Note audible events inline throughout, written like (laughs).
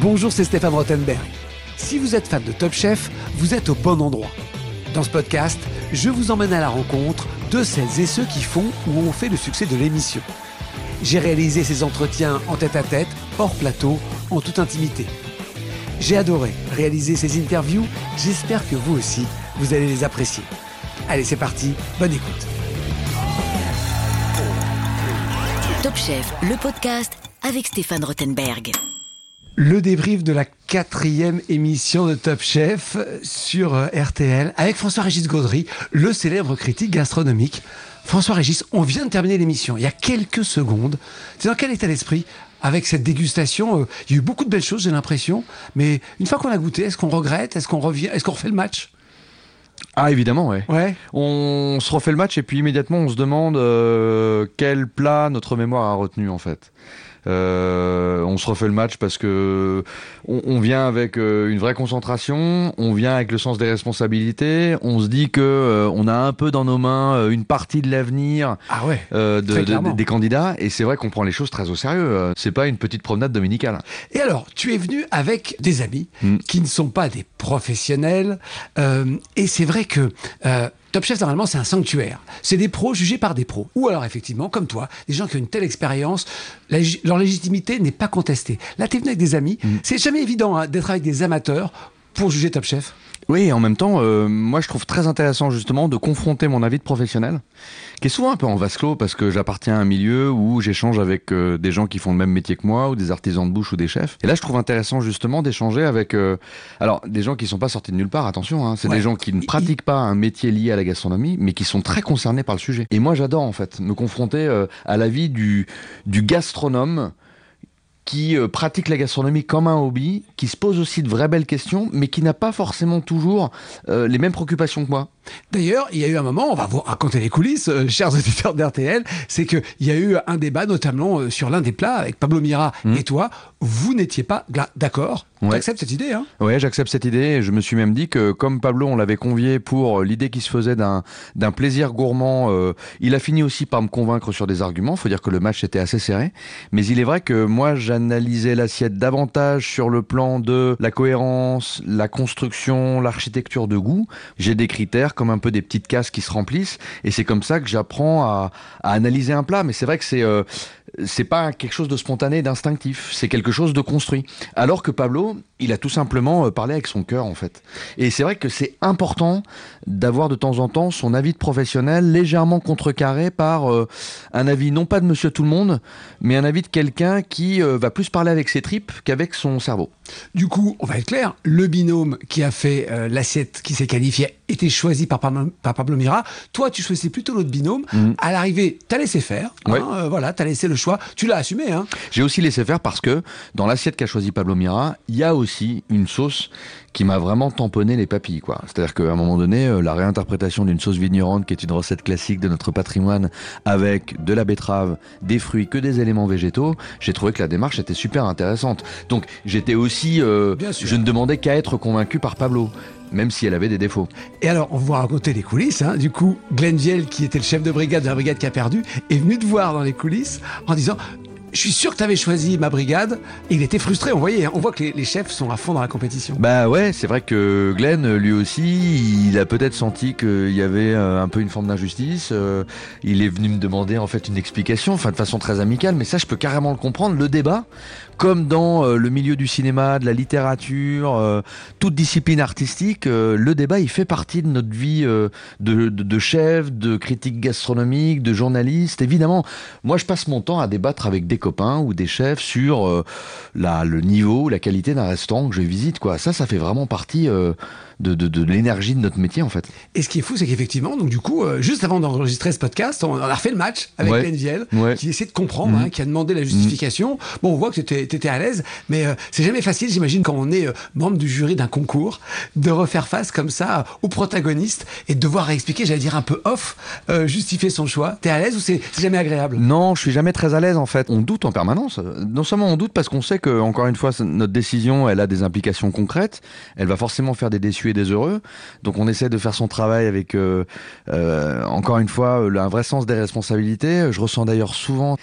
Bonjour, c'est Stéphane Rottenberg. Si vous êtes fan de Top Chef, vous êtes au bon endroit. Dans ce podcast, je vous emmène à la rencontre de celles et ceux qui font ou ont fait le succès de l'émission. J'ai réalisé ces entretiens en tête-à-tête, hors plateau, en toute intimité. J'ai adoré réaliser ces interviews, j'espère que vous aussi, vous allez les apprécier. Allez, c'est parti, bonne écoute. Top Chef, le podcast avec Stéphane Rothenberg. Le débrief de la quatrième émission de Top Chef sur euh, RTL avec François-Régis Gaudry, le célèbre critique gastronomique. François-Régis, on vient de terminer l'émission il y a quelques secondes. C'est dans quel état d'esprit avec cette dégustation euh, Il y a eu beaucoup de belles choses, j'ai l'impression. Mais une fois qu'on a goûté, est-ce qu'on regrette Est-ce qu'on revient Est-ce qu'on refait le match? Ah évidemment ouais. Ouais. On se refait le match et puis immédiatement on se demande euh, quel plat notre mémoire a retenu en fait. Euh, on se refait le match parce que on, vient avec euh, une vraie concentration, on vient avec le sens des responsabilités, on se dit que euh, on a un peu dans nos mains une partie de l'avenir ah ouais, des candidats et c'est vrai qu'on prend les choses très au sérieux. C'est pas une petite promenade dominicale. Et alors, tu es venu avec des amis hmm. qui ne sont pas des professionnels et c'est vrai que Top Chef, normalement, c'est un sanctuaire. C'est des pros jugés par des pros. Ou alors, effectivement, comme toi, des gens qui ont une telle expérience, leur légitimité n'est pas contestée. Là, tu es venu avec des amis. Mm. C'est jamais évident hein, d'être avec des amateurs pour juger Top Chef. Oui, en même temps, euh, moi je trouve très intéressant justement de confronter mon avis de professionnel, qui est souvent un peu en vase clos parce que j'appartiens à un milieu où j'échange avec euh, des gens qui font le même métier que moi, ou des artisans de bouche ou des chefs. Et là, je trouve intéressant justement d'échanger avec, euh, alors des gens qui sont pas sortis de nulle part. Attention, hein, c'est des gens qui ne pratiquent pas un métier lié à la gastronomie, mais qui sont très concernés par le sujet. Et moi, j'adore en fait me confronter à l'avis du du gastronome qui euh, pratique la gastronomie comme un hobby, qui se pose aussi de vraies belles questions, mais qui n'a pas forcément toujours euh, les mêmes préoccupations que moi. D'ailleurs, il y a eu un moment, on va vous raconter les coulisses, euh, (laughs) chers auditeurs d'RTL, c'est qu'il y a eu un débat notamment sur l'un des plats avec Pablo Mira mmh. et toi. Vous n'étiez pas d'accord Ouais. J'accepte cette idée, hein? Ouais, j'accepte cette idée. Je me suis même dit que comme Pablo, on l'avait convié pour l'idée qui se faisait d'un d'un plaisir gourmand, euh, il a fini aussi par me convaincre sur des arguments. Faut dire que le match était assez serré, mais il est vrai que moi, j'analysais l'assiette davantage sur le plan de la cohérence, la construction, l'architecture de goût. J'ai des critères comme un peu des petites cases qui se remplissent, et c'est comme ça que j'apprends à, à, analyser un plat. Mais c'est vrai que c'est euh, c'est pas quelque chose de spontané, d'instinctif, c'est quelque chose de construit. Alors que Pablo, il a tout simplement euh, parlé avec son cœur en fait. Et c'est vrai que c'est important d'avoir de temps en temps son avis de professionnel légèrement contrecarré par euh, un avis non pas de monsieur tout le monde, mais un avis de quelqu'un qui euh, va plus parler avec ses tripes qu'avec son cerveau. Du coup, on va être clair, le binôme qui a fait l'assiette qui s'est qualifié était choisi par, Pablo Mira. Toi, tu choisissais plutôt l'autre binôme. Mhm. À l'arrivée, t'as laissé faire. Hein, voilà, t'as laissé le choix. Tu l'as assumé. Hein. J'ai aussi laissé faire parce que dans l'assiette qu'a choisi Pablo Mira, il y a aussi une sauce qui m'a vraiment tamponné les papilles. quoi. C'est-à-dire qu'à un moment donné, euh, la réinterprétation d'une sauce vignerante, qui est une recette classique de notre patrimoine, avec de la betterave, des fruits, que des éléments végétaux, j'ai trouvé que la démarche était super intéressante. Donc j'étais aussi... Euh, je ne demandais qu'à être convaincu par Pablo même si elle avait des défauts. Et alors, on va raconter les coulisses. Hein. Du coup, Glenn Viel, qui était le chef de brigade de la brigade qui a perdu, est venu te voir dans les coulisses en disant je suis sûr que tu choisi ma brigade. Il était frustré, on voyait, hein. on voit que les, chefs sont à fond dans la compétition. Bah ouais, c'est vrai que Glenn, lui aussi, il a peut-être senti qu'il y avait euh, un peu une forme d'injustice. Euh, il est venu me demander en fait une explication, enfin de façon très amicale, mais ça je peux carrément le comprendre. Le débat, comme dans euh, le milieu du cinéma, de la littérature, toute discipline artistique, le débat il fait partie de notre vie de, de, de chef, de critique gastronomique, de journaliste. Évidemment, moi je passe mon temps à débattre avec des copains ou des chefs sur euh, le niveau, la qualité d'un restaurant que je visite. Quoi. Ça, ça fait vraiment partie euh, de, de, l'énergie de notre métier en fait. Et ce qui est fou, c'est qu'effectivement, donc du coup, euh, juste avant d'enregistrer ce podcast, on a refait le match avec ouais. qui essaie de comprendre, mhm. hein, qui a demandé la justification. Bon, on voit que tu étais, à l'aise, mais euh, c'est jamais facile, j'imagine, quand on est euh, membre du jury d'un concours, de refaire face comme ça au protagoniste et de devoir expliquer, j'allais dire un peu off, justifier son choix. T'es à l'aise ou c'est jamais agréable? Non, je suis jamais très à l'aise en fait. On doute en permanence. Non seulement on doute parce qu'on sait que, encore une fois, notre décision, elle a des implications concrètes. Elle va forcément faire des déçus des heureux. Donc on essaie de faire son travail avec, euh, euh, encore une fois, un vrai sens des responsabilités. Je ressens d'ailleurs souvent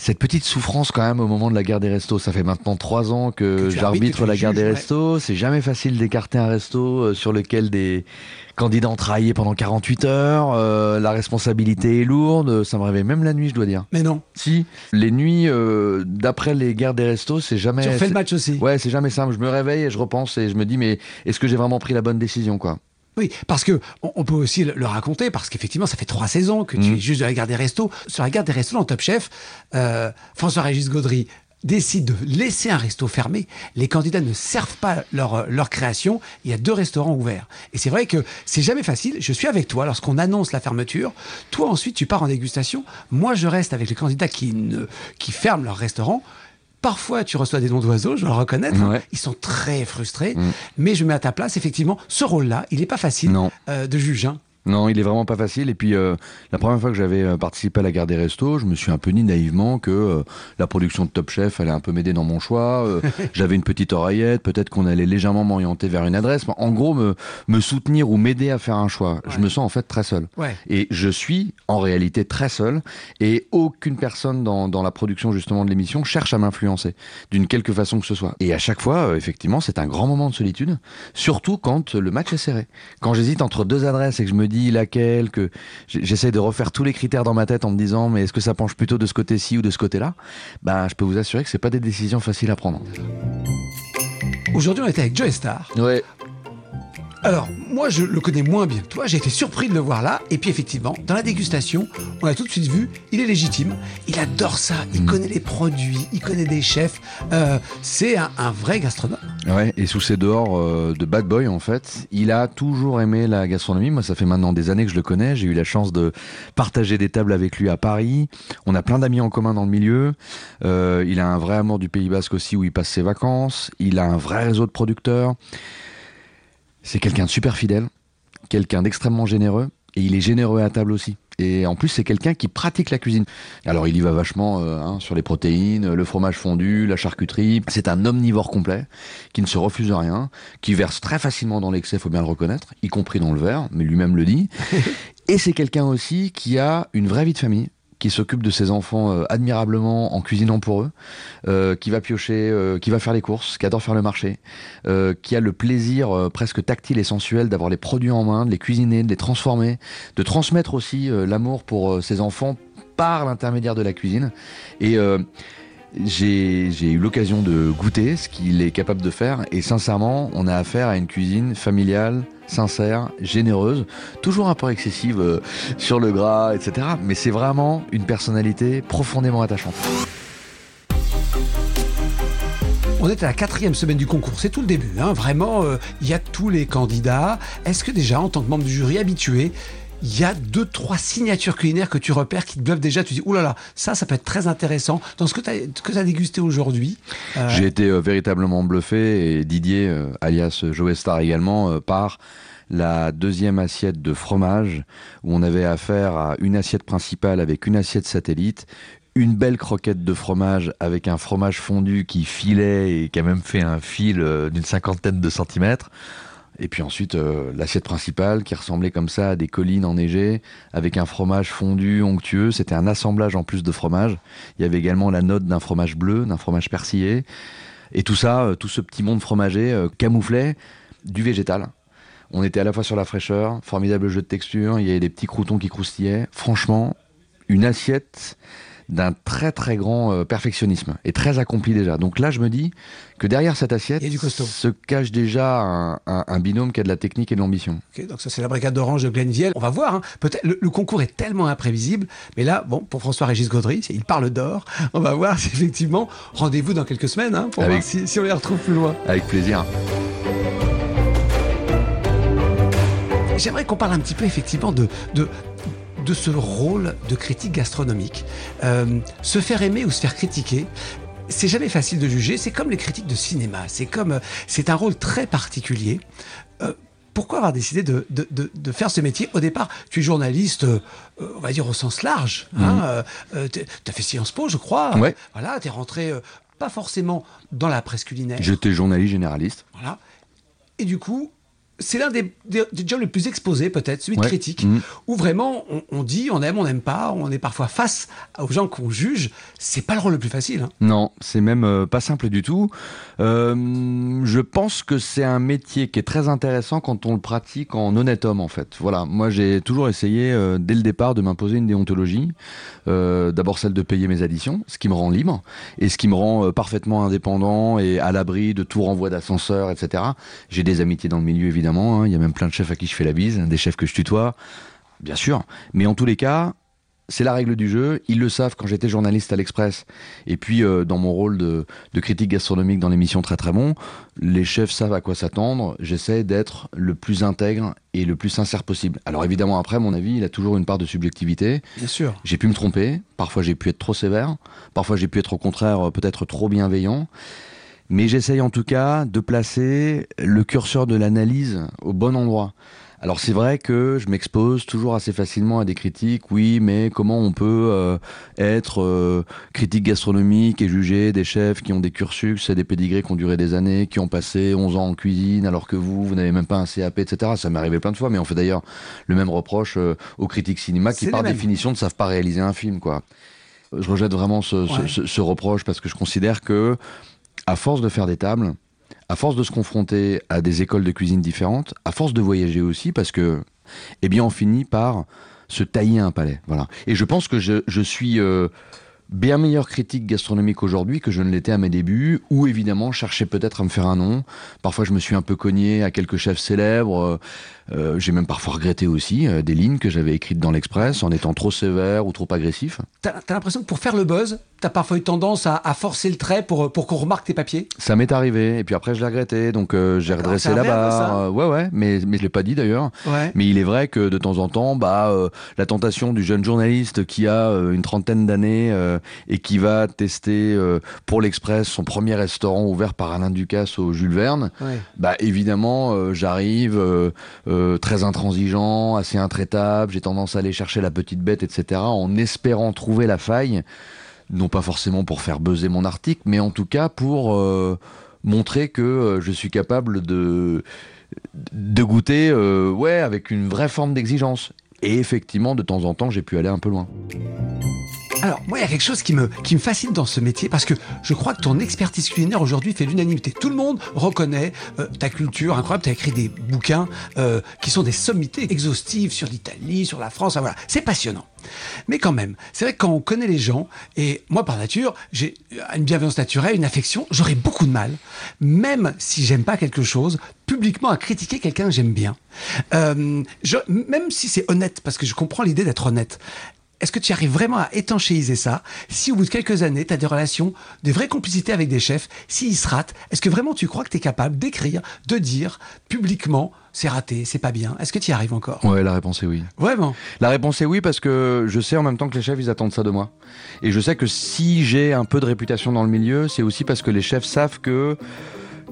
cette petite souffrance quand même au moment de la guerre des restos. Ça fait maintenant trois ans que, j'arbitre la guerre des ouais. restos. C'est jamais facile d'écarter un resto euh, sur lequel des candidats ont travaillé pendant 48 heures. Euh, la responsabilité est lourde. Ça me réveille même la nuit, je dois dire. Mais non, Si, les nuits euh, d'après les guerres des restos, c'est jamais. tu refais c'est- le match aussi. Ouais, c'est jamais simple. Je me réveille et je repense et je me dis, mais est-ce que j'ai vraiment pris la bonne décision, quoi? Oui, parce que on, on peut aussi le, le raconter, parce qu'effectivement, ça fait trois saisons que tu Mhm. es juste de la garde des restos. Sur la garde des restos dans Top Chef, euh, François-Régis Gaudry décide de laisser un resto fermé. Les candidats ne servent pas leur, euh, leur création. Il y a deux restaurants ouverts. Et c'est vrai que c'est jamais facile. Je suis avec toi lorsqu'on annonce la fermeture. Toi, ensuite, tu pars en dégustation. Moi, je reste avec les candidats qui, ne, qui ferment leur restaurant. Parfois, tu reçois des noms d'oiseaux, je dois le reconnaître. hein. Ouais. Ils sont très frustrés. Mm. Mais je mets à ta place, effectivement, ce rôle-là, il n'est pas facile euh, de juge. hein. Non, il est vraiment pas facile. Et puis, euh, la première fois que j'avais euh, participé à la guerre des restos, je me suis un peu dit naïvement que euh, la production de Top Chef allait un peu m'aider dans mon choix. Euh, (laughs) j'avais une petite oreillette, peut-être qu'on allait légèrement m'orienter vers une adresse. Mais en gros, me, me soutenir ou m'aider à faire un choix. Je me sens en fait très seul. Ouais. Et je suis en réalité très seul. Et aucune personne dans, dans la production justement de l'émission cherche à m'influencer d'une quelque façon que ce soit. Et à chaque fois, euh, effectivement, c'est un grand moment de solitude. Surtout quand le match est serré. Quand j'hésite entre deux adresses et que je me dis laquelle, que j'essaie de refaire tous les critères dans ma tête en me disant mais est-ce que ça penche plutôt de ce côté-ci ou de ce côté-là? Bah, je peux vous assurer que c'est pas des décisions faciles à prendre. Aujourd'hui, on était avec Joe Star. Ouais. Alors, moi, je le connais moins bien que toi. J'ai été surpris de le voir là. Et puis, effectivement, dans la dégustation, on a tout de suite vu, il est légitime. Il adore ça. Il Mm. connaît les produits. Il connaît des chefs. Euh, c'est un, un vrai gastronome. Ouais, et sous ses dehors euh, de bad boy en fait, il a toujours aimé la gastronomie. Moi, ça fait maintenant des années que je le connais. J'ai eu la chance de partager des tables avec lui à Paris. On a plein d'amis en commun dans le milieu. Euh, il a un vrai amour du Pays Basque aussi où il passe ses vacances. Il a un vrai réseau de producteurs. C'est quelqu'un de super fidèle, quelqu'un d'extrêmement généreux, et il est généreux à table aussi. Et en plus, c'est quelqu'un qui pratique la cuisine. Alors, il y va vachement euh, hein, sur les protéines, le fromage fondu, la charcuterie. C'est un omnivore complet qui ne se refuse rien, qui verse très facilement dans l'excès, faut bien le reconnaître, y compris dans le verre, mais lui-même le dit. (laughs) Et c'est quelqu'un aussi qui a une vraie vie de famille qui s'occupe de ses enfants euh, admirablement en cuisinant pour eux, euh, qui va piocher, euh, qui va faire les courses, qui adore faire le marché, qui a le plaisir presque tactile et sensuel d'avoir les produits en main, de les cuisiner, de les transformer, de transmettre aussi l'amour pour ses enfants par l'intermédiaire de la cuisine. Et j'ai eu l'occasion de goûter ce qu'il est capable de faire et sincèrement, on a affaire à une cuisine familiale, sincère, généreuse, toujours un peu excessive euh, sur le gras, etc. Mais c'est vraiment une personnalité profondément attachante. On est à la quatrième semaine du concours. C'est tout le début. hein. Vraiment, euh, il y a tous les candidats. Est-ce que déjà, en tant que membre du jury habitué, il y a deux, trois signatures culinaires que tu repères qui bluffent déjà. Tu dis, oulala, là là, ça, ça peut être très intéressant. Dans ce que tu as, dégusté aujourd'hui. euh, J'ai été euh, véritablement bluffé et Didier, euh, alias Joe Star également, par la deuxième assiette de fromage où on avait affaire à une assiette principale avec une assiette satellite, une belle croquette de fromage avec un fromage fondu qui filait et qui a même fait un fil d'une cinquantaine de centimètres. Et puis ensuite, euh, l'assiette principale qui ressemblait comme ça à des collines enneigées, avec un fromage fondu, onctueux. C'était un assemblage en plus de fromage. Il y avait également la note d'un fromage bleu, d'un fromage persillé. Et tout ça, euh, tout ce petit monde fromager euh, camouflait du végétal. On était à la fois sur la fraîcheur, formidable jeu de texture, il y avait des petits croutons qui croustillaient. Franchement, une assiette d'un très très grand euh, perfectionnisme et très accompli déjà. Donc là, je me dis que derrière cette assiette du se cache déjà un, un- un binôme qui a de la technique et de l'ambition. Ok, donc ça c'est la brigade d'orange de Glenville. On va voir. hein. Peut-être le, le concours est tellement imprévisible, mais là, bon, pour François-Régis Gaudry, il parle d'or. (laughs) On va voir si effectivement rendez-vous dans quelques semaines hein, pour Avec- voir si, si on les retrouve plus loin. Avec plaisir. J'aimerais qu'on parle un petit peu effectivement de, de, de ce rôle de critique gastronomique. Euh, se faire aimer ou se faire critiquer, c'est jamais facile de juger. C'est comme les critiques de cinéma. C'est comme, euh, c'est un rôle très particulier. Euh, pourquoi avoir décidé de, de, de, de faire ce métier? Au départ, tu es journaliste, euh, on va dire au sens large. Hein, euh, tu as fait Sciences Po, je crois. Ouais. Voilà, tu es rentré euh, pas forcément dans la presse culinaire. J'étais journaliste généraliste. Voilà. Et du coup, c'est l'un des, des, des jobs les plus exposés, peut-être, celui de critique, Mhm. où vraiment on, on dit, on aime, on n'aime pas, on est parfois face aux gens qu'on juge. C'est pas le rôle le plus facile. hein. Non, c'est même euh, pas simple du tout. Euh, je pense que c'est un métier qui est très intéressant quand on le pratique en honnête homme en fait. Voilà, moi j'ai toujours essayé euh, dès le départ de m'imposer une déontologie. D'abord celle de payer mes additions, ce qui me rend libre et ce qui me rend parfaitement indépendant et à l'abri de tout renvoi d'ascenseur, etc. J'ai des amitiés dans le milieu évidemment. Hein. Il y a même plein de chefs à qui je fais la bise, des chefs que je tutoie, bien sûr. Mais en tous les cas, c'est la règle du jeu. Ils le savent quand j'étais journaliste à l'Express. Et puis, euh, dans mon rôle de, de critique gastronomique dans l'émission Très Très Bon, les chefs savent à quoi s'attendre. J'essaie d'être le plus intègre et le plus sincère possible. Alors évidemment, après, mon avis, il a toujours une part de subjectivité. Bien sûr. J'ai pu me tromper. Parfois, j'ai pu être trop sévère. Parfois, j'ai pu être au contraire euh, peut-être trop bienveillant. Mais j'essaye en tout cas de placer le curseur de l'analyse au bon endroit. Alors c'est vrai que je m'expose toujours assez facilement à des critiques, oui, mais comment on peut euh, être euh, critique gastronomique et juger des chefs qui ont des cursus et des pédigrés qui ont duré des années, qui ont passé 11 ans en cuisine, alors que vous, vous n'avez même pas un CAP, etc. Ça m'est arrivé plein de fois, mais on fait d'ailleurs le même reproche euh, aux critiques cinéma qui par définition ne savent pas réaliser un film, quoi. Je rejette vraiment ce, ce- ce reproche parce que je considère que, à force de faire des tables, à force de se confronter à des écoles de cuisine différentes, à force de voyager aussi, parce que, eh bien, on finit par se tailler un palais. Voilà. Et je pense que je, suis euh, bien meilleur critique gastronomique aujourd'hui que je ne l'étais à mes débuts, où évidemment, cherchais peut-être à me faire un nom. Parfois, je me suis un peu cogné à quelques chefs célèbres. Euh, euh, J'ai même parfois regretté aussi euh, des lignes que j'avais écrites dans l'Express en étant trop sévère ou trop agressif. T'as as, l'impression que pour faire le buzz, t'as parfois eu tendance à, à forcer le trait pour, pour qu'on remarque tes papiers? Ça m'est arrivé, et puis après je l'ai regretté, donc euh, j'ai redressé la barre. Ouais, ouais, mais, mais je l'ai pas dit d'ailleurs. Ouais. Mais il est vrai que de temps en temps, bah, la tentation du jeune journaliste qui a une trentaine d'années et qui va tester pour l'Express son premier restaurant ouvert par Alain Ducasse au Jules Verne, Ouais. bah évidemment, j'arrive euh, très intransigeant, assez intraitable. J'ai tendance à aller chercher la petite bête, etc., en espérant trouver la faille, non pas forcément pour faire buzzer mon article, mais en tout cas pour euh, montrer que euh, je suis capable de goûter, avec une vraie forme d'exigence. Et effectivement, de temps en temps, j'ai pu aller un peu loin. Alors, moi, il y a quelque chose qui me, qui me fascine dans ce métier parce que je crois que ton expertise culinaire aujourd'hui fait l'unanimité. Tout le monde reconnaît euh, ta culture incroyable. Tu as écrit des bouquins euh, qui sont des sommités exhaustives sur l'Italie, sur la France. Voilà, c'est passionnant. Mais quand même, c'est vrai que quand on connaît les gens, et moi par nature, j'ai une bienveillance naturelle, une affection, j'aurais beaucoup de mal, même si j'aime pas quelque chose, publiquement à critiquer quelqu'un que j'aime bien. Euh, même si c'est honnête, parce que je comprends l'idée d'être honnête. Est-ce que tu arrives vraiment à étanchéiser ça Si au bout de quelques années, tu as des relations, des vraies complicités avec des chefs, s'ils se ratent, est-ce que vraiment tu crois que tu es capable d'écrire, de dire publiquement c'est raté, c'est pas bien? Est-ce que tu y arrives encore? Ouais, la réponse est oui. Vraiment? La réponse est oui parce que je sais en même temps que les chefs ils attendent ça de moi. Et je sais que si j'ai un peu de réputation dans le milieu, c'est aussi parce que les chefs savent que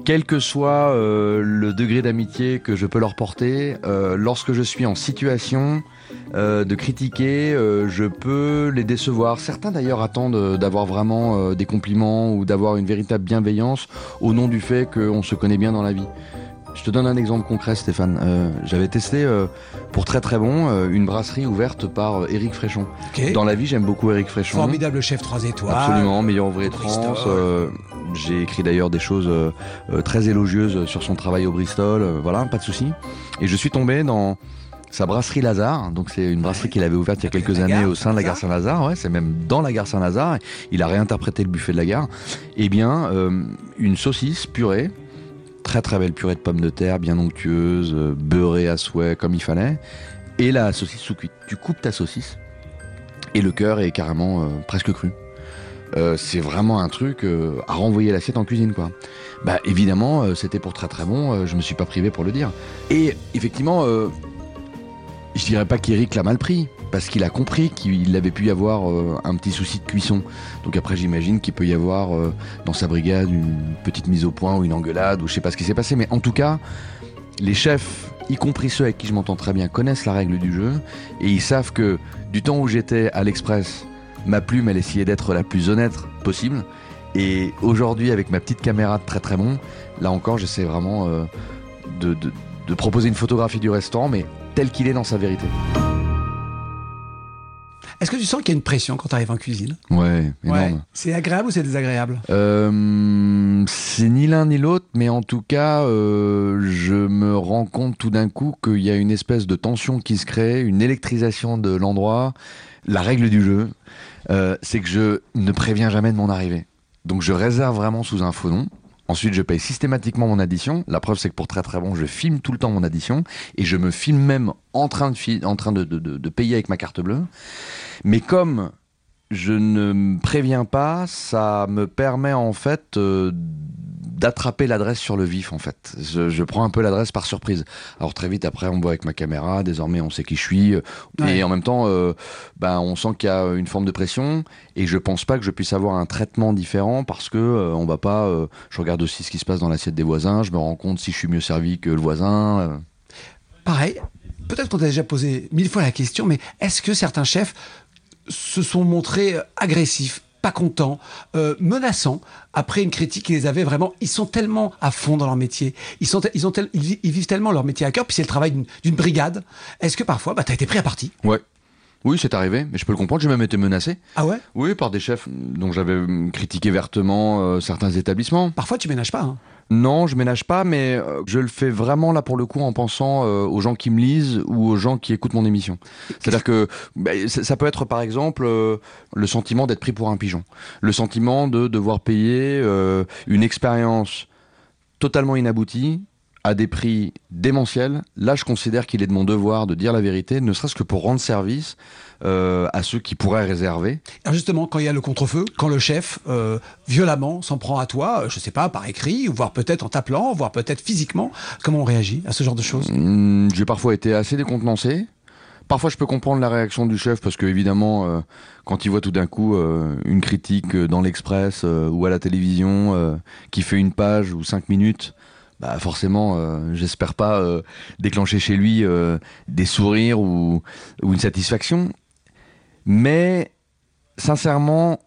quel que soit euh, le degré d'amitié que je peux leur porter, euh, lorsque je suis en situation euh, de critiquer, euh, je peux les décevoir. Certains d'ailleurs attendent euh, d'avoir vraiment euh, des compliments ou d'avoir une véritable bienveillance au nom du fait qu'on se connaît bien dans la vie. Je te donne un exemple concret, Stéphane. Euh, J'avais testé euh, pour très très bon euh, une brasserie ouverte par Éric Fréchon. Dans la vie, j'aime beaucoup Éric Fréchon. Formidable chef 3 étoiles. Absolument, meilleur ouvrier de. France. Euh, J'ai écrit d'ailleurs des choses très élogieuses sur son travail au Bristol. voilà, pas de souci. Et je suis tombé dans sa brasserie Lazare. Donc c'est une brasserie qu'il avait ouverte il y a quelques années gare au sein de la gare Saint-Lazare. Ouais, c'est même dans la gare Saint-Lazare. Il a réinterprété le buffet de la gare. Eh bien, euh, une saucisse purée. Très très belle purée de pommes de terre, bien onctueuse, euh, beurrée à souhait comme il fallait. Et la saucisse sous cuite. Tu coupes ta saucisse et le cœur est carrément euh, presque cru. Euh, c'est vraiment un truc euh, à renvoyer l'assiette en cuisine quoi. Bah évidemment euh, c'était pour très très bon, je me suis pas privé pour le dire. Et effectivement je dirais pas qu'Eric l'a mal pris parce qu'il a compris qu'il avait pu y avoir euh, un petit souci de cuisson. Donc après j'imagine qu'il peut y avoir euh, dans sa brigade une petite mise au point ou une engueulade ou je sais pas ce qui s'est passé mais en tout cas les chefs, y compris ceux avec qui je m'entends très bien, connaissent la règle du jeu et ils savent que du temps où j'étais à l'Express, ma plume, elle essayait d'être la plus honnête possible. Et aujourd'hui, avec ma petite caméra très très bon, là encore, j'essaie vraiment euh, de, de- de proposer une photographie du restaurant, mais tel qu'il est dans sa vérité. Est-ce que tu sens qu'il y a une pression quand tu arrives en cuisine? Ouais, énorme. Ouais. C'est agréable ou c'est désagréable? Euh, c'est ni l'un ni l'autre, mais en tout cas, euh, je me rends compte tout d'un coup qu'il y a une espèce de tension qui se crée, une électrisation de l'endroit. La règle du jeu, euh, c'est que je ne préviens jamais de mon arrivée. Donc je réserve vraiment sous un faux nom. Ensuite, je paye systématiquement mon addition. La preuve, c'est que pour très très bon, je filme tout le temps mon addition et je me filme même en train de, payer avec ma carte bleue. Mais comme je ne me préviens pas, ça me permet en fait euh, d'attraper l'adresse sur le vif en fait. Je, je prends un peu l'adresse par surprise. Alors très vite après, on me voit avec ma caméra. Désormais, on sait qui je suis. Ouais. Et en même temps, euh, ben, on sent qu'il y a une forme de pression. Et je pense pas que je puisse avoir un traitement différent parce que euh, on va pas. euh, je regarde aussi ce qui se passe dans l'assiette des voisins. Je me rends compte si je suis mieux servi que le voisin. Pareil, peut-être qu'on t'a déjà posé mille fois la question, mais est-ce que certains chefs se sont montrés agressifs? Pas contents, euh, menaçants après une critique qui les avait vraiment. Ils sont tellement à fond dans leur métier, ils ont, ils, vi- ils vivent tellement leur métier à cœur, puis c'est le travail d'une- brigade. Est-ce que parfois, bah, t'as été pris à partie? Ouais. Oui, c'est arrivé, mais je peux le comprendre. J'ai même été menacé. Ah ouais? Oui, par des chefs dont j'avais critiqué vertement euh, certains établissements. Parfois, tu ménages pas. hein. Non, je ménage pas, mais euh, je le fais vraiment là pour le coup en pensant euh, aux gens qui me lisent ou aux gens qui écoutent mon émission. C'est-à-dire que bah, ça ça peut être par exemple euh, le sentiment d'être pris pour un pigeon, le sentiment de devoir payer une expérience totalement inaboutie à des prix démentiels. Là, je considère qu'il est de mon devoir de dire la vérité, ne serait-ce que pour rendre service euh, à ceux qui pourraient réserver. Alors justement, quand il y a le contre-feu, quand le chef euh, violemment s'en prend à toi, euh, je sais pas, par écrit, ou voire peut-être en t'appelant, voire peut-être physiquement, comment on réagit à ce genre de choses? Hum, J'ai parfois été assez décontenancé. Parfois, je peux comprendre la réaction du chef parce que, évidemment, euh, quand il voit tout d'un coup euh, une critique dans l'Express euh, ou à la télévision qui fait une page ou cinq minutes, bah forcément, euh, j'espère pas euh, déclencher chez lui euh, des sourires ou, ou une satisfaction. Mais, sincèrement,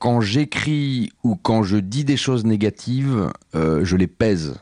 quand j'écris ou quand je dis des choses négatives, euh, je les pèse.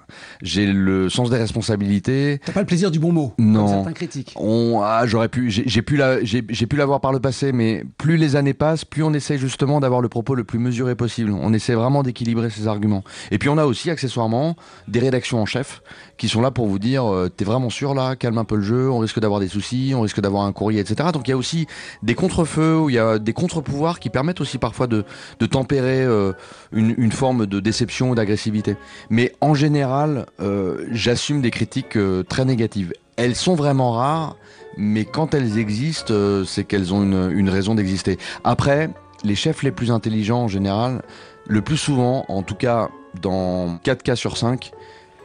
J'ai le sens des responsabilités. T'as pas le plaisir du bon mot, Non. comme certains critiques. On, ah, j'aurais pu, j'ai pu la, j'ai pu l'avoir par le passé, mais plus les années passent, plus on essaie justement d'avoir le propos le plus mesuré possible. On essaie vraiment d'équilibrer ses arguments. Et puis on a aussi accessoirement des rédactions en chef qui sont là pour vous dire, euh, t'es vraiment sûr là, calme un peu le jeu, on risque d'avoir des soucis, on risque d'avoir un courrier, etc. Donc il y a aussi des contre-feux, où il y a des contre-pouvoirs qui permettent aussi parfois de, de tempérer euh, une, forme de déception ou d'agressivité. Mais en général, euh, j'assume des critiques euh, très négatives. Elles sont vraiment rares, mais quand elles existent, c'est qu'elles ont une, une raison d'exister. Après, les chefs les plus intelligents en général, le plus souvent, en tout cas dans 4 cas sur 5,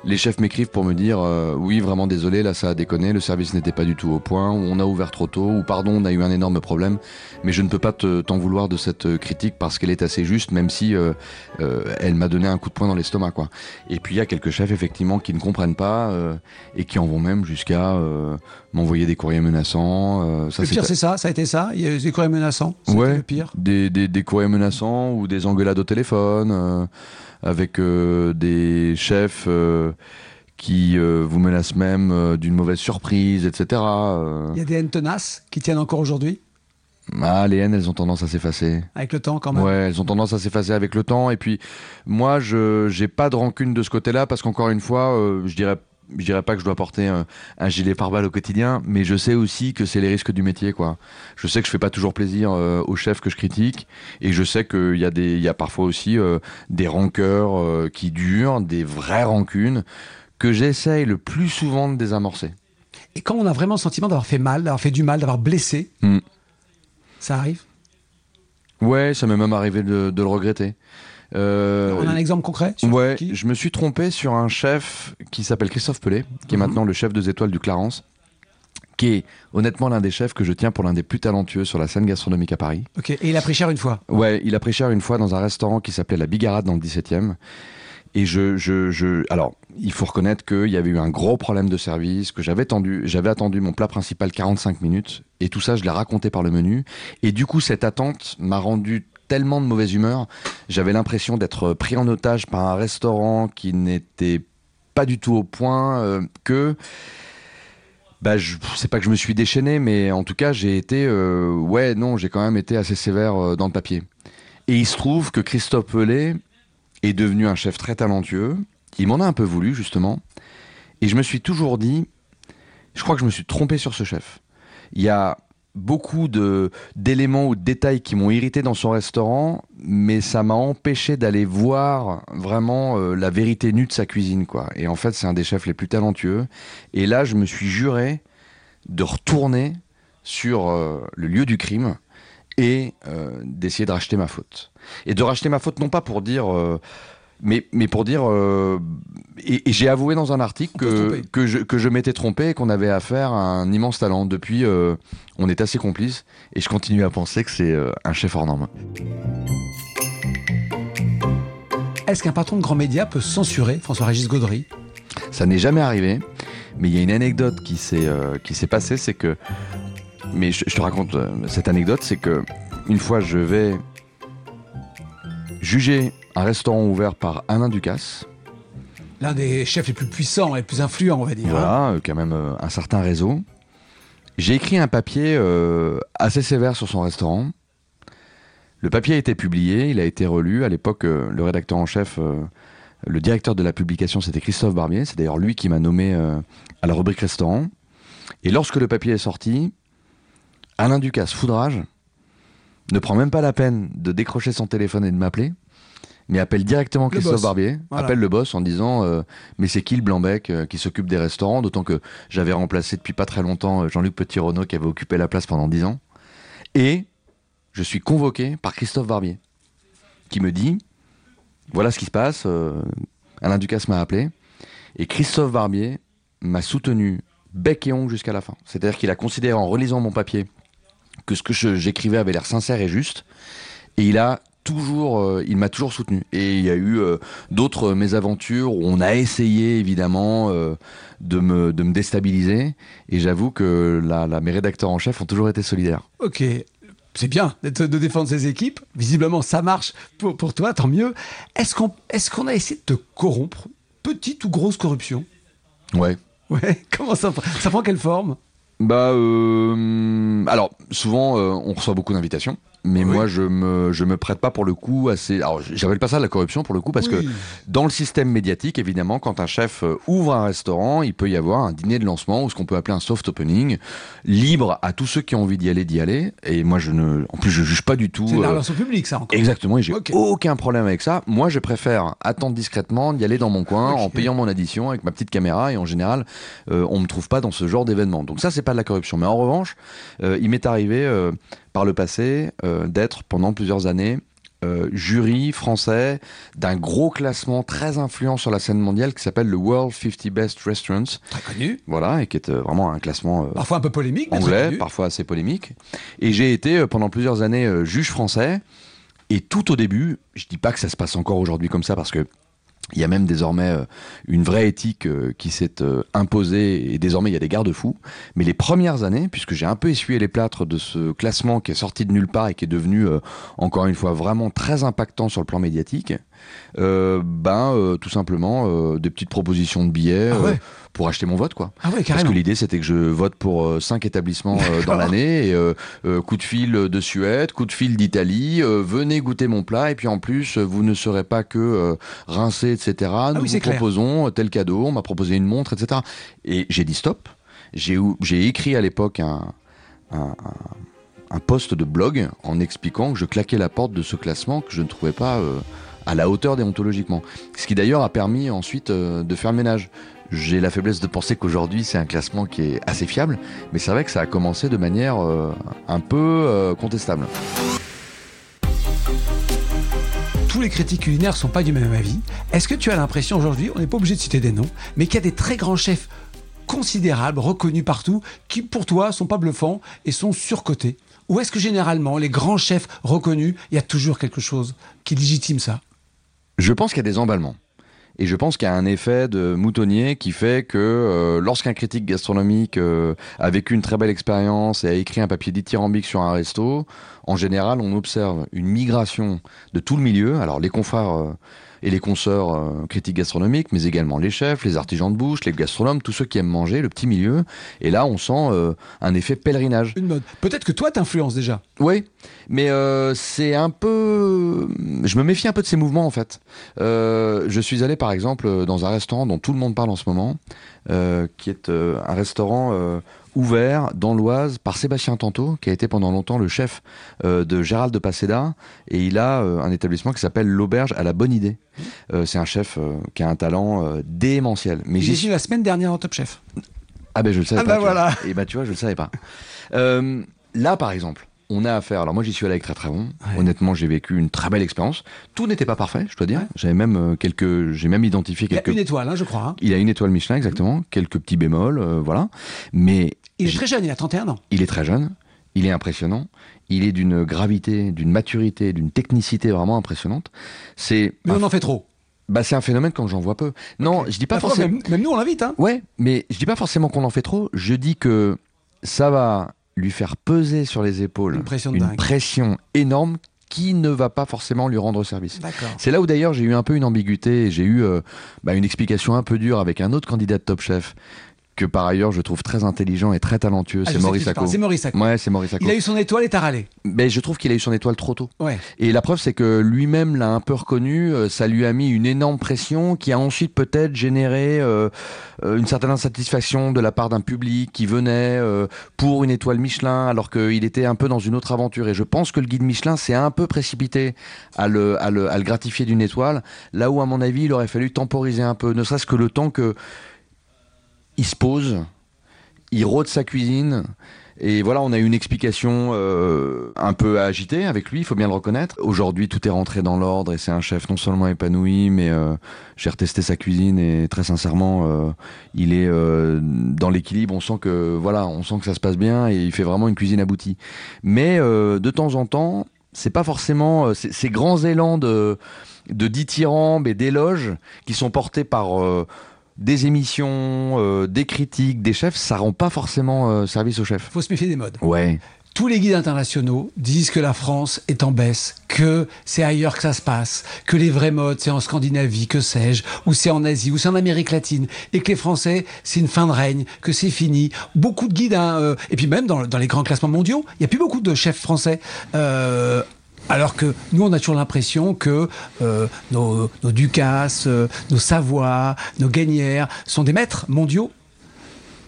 les chefs m'écrivent pour me dire euh, oui vraiment désolé là ça a déconné le service n'était pas du tout au point ou on a ouvert trop tôt ou pardon on a eu un énorme problème mais je ne peux pas te- t'en vouloir de cette euh, critique parce qu'elle est assez juste même si euh, euh, elle m'a donné un coup de poing dans l'estomac quoi et puis il y a quelques chefs effectivement qui ne comprennent pas euh, et qui en vont même jusqu'à euh, m'envoyer des courriers menaçants euh, ça le pire, c'est ça, ça a été ça. Il y a eu des courriers menaçants. Ouais. le pire. des, des, des courriers menaçants ou des engueulades au téléphone euh, avec euh, des chefs euh, qui euh, vous menacent même euh, d'une mauvaise surprise, etc. euh. Il y a des haines tenaces qui tiennent encore aujourd'hui, Ah, les haines, elles ont tendance à s'effacer. avec le temps quand même. Ouais, elles ont tendance à s'effacer avec le temps. Et puis, moi, je j'ai pas de rancune de ce côté-là parce qu'encore une fois, je dirais. Je dirais pas que je dois porter un, un gilet pare-balles au quotidien, mais je sais aussi que c'est les risques du métier, quoi. Je sais que je fais pas toujours plaisir euh, aux chefs que je critique, et je sais qu'il y a des, il y a parfois aussi euh, des rancœurs euh, qui durent, des vraies rancunes que j'essaye le plus souvent de désamorcer. Et quand on a vraiment le sentiment d'avoir fait mal, d'avoir fait du mal, d'avoir blessé, Hmm. ça arrive? Ouais, ça m'est même arrivé de, de le regretter. Euh, on a un exemple concret sur Ouais, qui je me suis trompé sur un chef qui s'appelle Christophe Pelé, qui est Mhm. maintenant le chef des étoiles du Clarence, qui est honnêtement l'un des chefs que je tiens pour l'un des plus talentueux sur la scène gastronomique à Paris. Ok. Et il a pris cher une fois. Ouais, il a pris cher une fois dans un restaurant qui s'appelait La Bigarade dans le 17e. Et je, je, je, alors, il faut reconnaître qu'il y avait eu un gros problème de service, que j'avais tendu, j'avais attendu mon plat principal 45 minutes, et tout ça, je l'ai raconté par le menu. Et du coup, cette attente m'a rendu tellement de mauvaise humeur. J'avais l'impression d'être pris en otage par un restaurant qui n'était pas du tout au point euh, que bah, je c'est pas que je me suis déchaîné, mais en tout cas, j'ai été, euh, ouais, non, j'ai quand même été assez sévère euh, dans le papier. Et il se trouve que Christophe Pelé est devenu un chef très talentueux. Il m'en a un peu voulu, justement. Et je me suis toujours dit, je crois que je me suis trompé sur ce chef. Il y a beaucoup de d'éléments ou de détails qui m'ont irrité dans son restaurant, mais ça m'a empêché d'aller voir vraiment euh, la vérité nue de sa cuisine, quoi. Et en fait, c'est un des chefs les plus talentueux. Et là, je me suis juré de retourner sur euh, le lieu du crime et euh, d'essayer de racheter ma faute. Et de racheter ma faute non pas pour dire euh, mais, mais pour dire, euh, et, et j'ai avoué dans un article que, que je, que je m'étais trompé et qu'on avait affaire à un immense talent. Depuis, euh, on est assez complices et je continue à penser que c'est euh, un chef hors norme. Est-ce qu'un patron de grand média peut censurer François-Régis Gaudry? Ça n'est jamais arrivé, mais il y a une anecdote qui s'est qui s'est passée, c'est que, mais je, je te raconte cette anecdote, c'est que une fois je vais juger un restaurant ouvert par Alain Ducasse, L'un des chefs les plus puissants et les plus influents, on va dire. hein. voilà, euh, quand même euh, un certain réseau. J'ai écrit un papier euh, assez sévère sur son restaurant. Le papier a été publié, il a été relu. À l'époque, euh, le rédacteur en chef, le directeur de la publication, c'était Christophe Barbier. C'est d'ailleurs lui qui m'a nommé à la rubrique restaurant. Et lorsque le papier est sorti, Alain Ducasse, foudrage, ne prend même pas la peine de décrocher son téléphone et de m'appeler, mais appelle directement Christophe boss. Barbier, Voilà. appelle le boss en disant euh, Mais c'est qui le Blanc-Bec euh, qui s'occupe des restaurants? D'autant que j'avais remplacé depuis pas très longtemps euh, Jean-Luc Petit-Renault qui avait occupé la place pendant 10 ans. Et je suis convoqué par Christophe Barbier, qui me dit Voilà ce qui se passe, euh, Alain Ducasse m'a appelé, et Christophe Barbier m'a soutenu bec et ongle jusqu'à la fin. C'est-à-dire qu'il a considéré en relisant mon papier que ce que j'écrivais avait l'air sincère et juste, et il a toujours, euh, il m'a toujours soutenu. Et il y a eu euh, d'autres mésaventures où on a essayé évidemment euh, de me de me déstabiliser. Et j'avoue que mes rédacteurs en chef ont toujours été solidaires. Ok, c'est bien de défendre ses équipes. Visiblement, ça marche pour, pour toi, tant mieux. Est-ce qu'on est qu'on a essayé de te corrompre? Petite ou grosse corruption? Ouais. Ouais, (laughs) comment ça, ça prend quelle forme? Bah, alors souvent on reçoit beaucoup d'invitations, mais Oui. moi je me je me prête pas pour le coup assez. Alors j'appelle pas ça de la corruption pour le coup parce que dans le système médiatique, évidemment, quand un chef euh, ouvre un restaurant, il peut y avoir un dîner de lancement ou ce qu'on peut appeler un soft opening, libre à tous ceux qui ont envie d'y aller d'y aller. Et moi je ne, en plus je juge pas du tout. C'est de la euh, relation publique, ça encore. Exactement, et j'ai Ok. aucun problème avec ça. Moi, je préfère attendre discrètement, d'y aller dans mon coin, en payant mon addition avec ma petite caméra, et en général, euh, on me trouve pas dans ce genre d'événement. Donc ça, c'est pas de la corruption. Mais en revanche, euh, il m'est arrivé euh, par le passé euh, d'être pendant plusieurs années euh, jury français d'un gros classement très influent sur la scène mondiale qui s'appelle le World 50 Best Restaurants. Très connu. Voilà, et qui est euh, vraiment un classement euh, Parfois un peu polémique, mais anglais, parfois assez polémique. Et j'ai été euh, pendant plusieurs années euh, juge français. Et tout au début, je dis pas que ça se passe encore aujourd'hui comme ça parce que il y a même désormais euh, une vraie éthique euh, qui s'est euh, imposée et désormais il y a des garde-fous. Mais les premières années, puisque j'ai un peu essuyé les plâtres de ce classement qui est sorti de nulle part et qui est devenu encore une fois vraiment très impactant sur le plan médiatique, euh, ben euh, tout simplement euh, des petites propositions de billets Ah ouais. pour acheter mon vote quoi. Ah ouais, Parce que l'idée, c'était que je vote pour cinq établissements dans l'année. Et, coup de fil de Suède, coup de fil d'Italie. venez goûter mon plat. Et puis en plus, vous ne serez pas que rincé, etc. Nous Ah oui, vous clair. proposons tel cadeau. On m'a proposé une montre, etc. Et j'ai dit stop. J'ai écrit à l'époque un, un, un- un post de blog en expliquant que je claquais la porte de ce classement que je ne trouvais pas euh, à la hauteur déontologiquement. Ce qui d'ailleurs a permis ensuite euh, de faire ménage. J'ai la faiblesse de penser qu'aujourd'hui c'est un classement qui est assez fiable, mais c'est vrai que ça a commencé de manière euh, un peu euh, contestable. Tous les critiques culinaires sont pas du même avis. Est-ce que tu as l'impression aujourd'hui, on n'est pas obligé de citer des noms, mais qu'il y a des très grands chefs considérables, reconnus partout, qui pour toi sont pas bluffants et sont surcotés? Ou est-ce que généralement, les grands chefs reconnus, il y a toujours quelque chose qui légitime ça? Je pense qu'il y a des emballements. Et je pense qu'il y a un effet de moutonnier qui fait que euh, lorsqu'un critique gastronomique euh, a vécu une très belle expérience et a écrit un papier dithyrambique sur un resto, en général, on observe une migration de tout le milieu. Alors les confrères euh, et les consoeurs euh, critiques gastronomiques, mais également les chefs, les artisans de bouche, les gastronomes, tous ceux qui aiment manger, le petit milieu. Et là, on sent euh, un effet pèlerinage. Une mode. Peut-être que toi, t'influences déjà. Oui, mais euh, c'est un peu. Je me méfie un peu de ces mouvements en fait. Je suis allé par exemple dans un restaurant dont tout le monde parle en ce moment, qui est un restaurant ouvert dans l'Oise par Sébastien Tanto, qui a été pendant longtemps le chef euh, de Gérald de Paseda, et il a euh, un établissement qui s'appelle l'Auberge à la Bonne Idée. Euh, c'est un chef euh, qui a un talent euh, démentiel. Mais J'ai vu la semaine dernière en Top Chef. ah ben je le savais Ah pas. bah vois. voilà. Et bah tu vois, je le savais pas. Euh, là par exemple, on a affaire. Alors moi j'y suis allé avec très très bon. Ouais. Honnêtement, j'ai vécu une très belle expérience. Tout n'était pas parfait, je dois dire. Ouais. J'avais même euh, quelques, j'ai même identifié Il y a quelques. une étoile, hein, je crois. hein. Il a une étoile Michelin exactement, quelques petits bémols, euh, voilà. Mais Il est très jeune, il a 31 ans. il est très jeune, il est impressionnant, il est d'une gravité, d'une maturité, d'une technicité vraiment impressionnante. C'est, Mais on en fait trop. bah c'est un phénomène quand j'en vois peu. Non, je dis pas forcément. même, même nous, on l'invite. Hein. Ouais, mais je dis pas forcément qu'on en fait trop. Je dis que ça va lui faire peser sur les épaules Une pression énorme qui ne va pas forcément lui rendre service. C'est là où d'ailleurs j'ai eu un peu une ambiguïté j'ai eu euh, bah, une explication un peu dure avec un autre candidat de Top Chef que par ailleurs je trouve très intelligent et très talentueux, Ah, c'est Maurice Sacco. C'est Maurice Sacco. Ouais, c'est Maurice Sacco. Il a eu son étoile et t'as râlé. Mais je trouve qu'il a eu son étoile trop tôt. Ouais. Et la preuve, c'est que lui-même l'a un peu reconnu. euh, Ça lui a mis une énorme pression qui a ensuite peut-être généré euh, euh, une certaine insatisfaction de la part d'un public qui venait euh, pour une étoile Michelin alors qu'il était un peu dans une autre aventure. Et je pense que le guide Michelin s'est un peu précipité à le, à le, à le gratifier d'une étoile, là où à mon avis, il aurait fallu temporiser un peu, ne serait-ce que le temps que il se pose, il rôde sa cuisine. Et voilà, on a eu une explication euh, un peu agitée avec lui, il faut bien le reconnaître. Aujourd'hui, tout est rentré dans l'ordre et c'est un chef non seulement épanoui, mais euh, j'ai retesté sa cuisine et très sincèrement, euh, il est euh, dans l'équilibre. On sent que voilà, on sent que ça se passe bien et il fait vraiment une cuisine aboutie. Mais euh, de temps en temps, c'est pas forcément euh, ces grands élans de de dithyrambe et d'éloges qui sont portés par des émissions, euh, des critiques, des chefs, ça rend pas forcément euh, service au chef. Faut se méfier des modes. Ouais. Tous les guides internationaux disent que la France est en baisse, que c'est ailleurs que ça se passe, que les vrais modes c'est en Scandinavie, que sais-je, ou c'est en Asie, ou c'est en Amérique latine, et que les Français c'est une fin de règne, que c'est fini. Beaucoup de guides, hein, euh, et puis même dans, dans les grands classements mondiaux, il n'y a plus beaucoup de chefs français. Euh, alors que nous, on a toujours l'impression que euh, nos, nos Ducasse, euh, nos Savoie, nos Gagnères sont des maîtres mondiaux.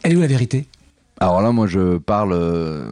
Elle est où la vérité? Alors là, moi, je parle euh,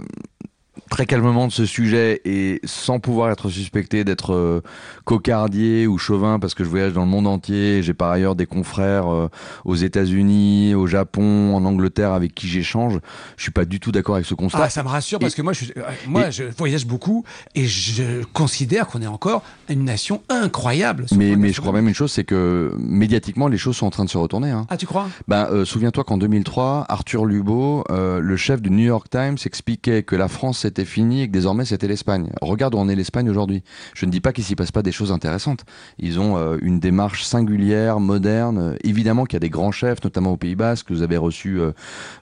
très calmement de ce sujet et sans pouvoir être suspecté d'être euh, cocardier ou chauvin parce que je voyage dans le monde entier. J'ai par ailleurs des confrères euh, aux États-Unis, au Japon, en Angleterre avec qui j'échange. Je suis pas du tout d'accord avec ce constat. Ah, ça me rassure parce Et- que moi, je, euh, moi, et- je voyage beaucoup et je considère qu'on est encore une nation incroyable. mais, mais je crois même une chose, c'est que médiatiquement, les choses sont en train de se retourner. Hein. Ah, tu crois? Ben, euh, souviens-toi qu'en 2003, Arthur Lubot, le chef du New York Times, expliquait que la France c'était fini et que désormais c'était l'Espagne. Regarde où en est l'Espagne aujourd'hui. Je ne dis pas qu'il s'y passe pas des choses intéressantes. Ils ont euh, une démarche singulière, moderne. Euh, évidemment qu'il y a des grands chefs, notamment au Pays Basque. Vous avez reçu euh,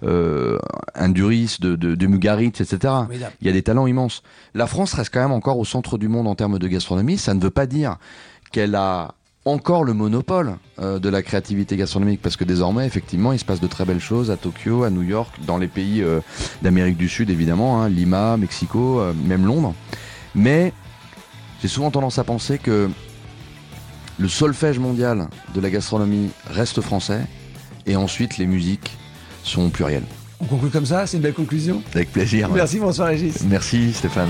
euh, un Duris de, de, de Mugaritz, etc. Il y a des talents immenses. La France reste quand même encore au centre du monde en termes de gastronomie. Ça ne veut pas dire qu'elle a encore le monopole euh, de la créativité gastronomique parce que désormais effectivement il se passe de très belles choses à Tokyo, à New York, dans les pays euh, d'Amérique du Sud évidemment, hein, Lima, Mexico, euh, même Londres. Mais j'ai souvent tendance à penser que le solfège mondial de la gastronomie reste français et ensuite les musiques sont plurielles. On conclut comme ça, c'est une belle conclusion. Avec plaisir. ouais. Merci François Régis. Merci Stéphane.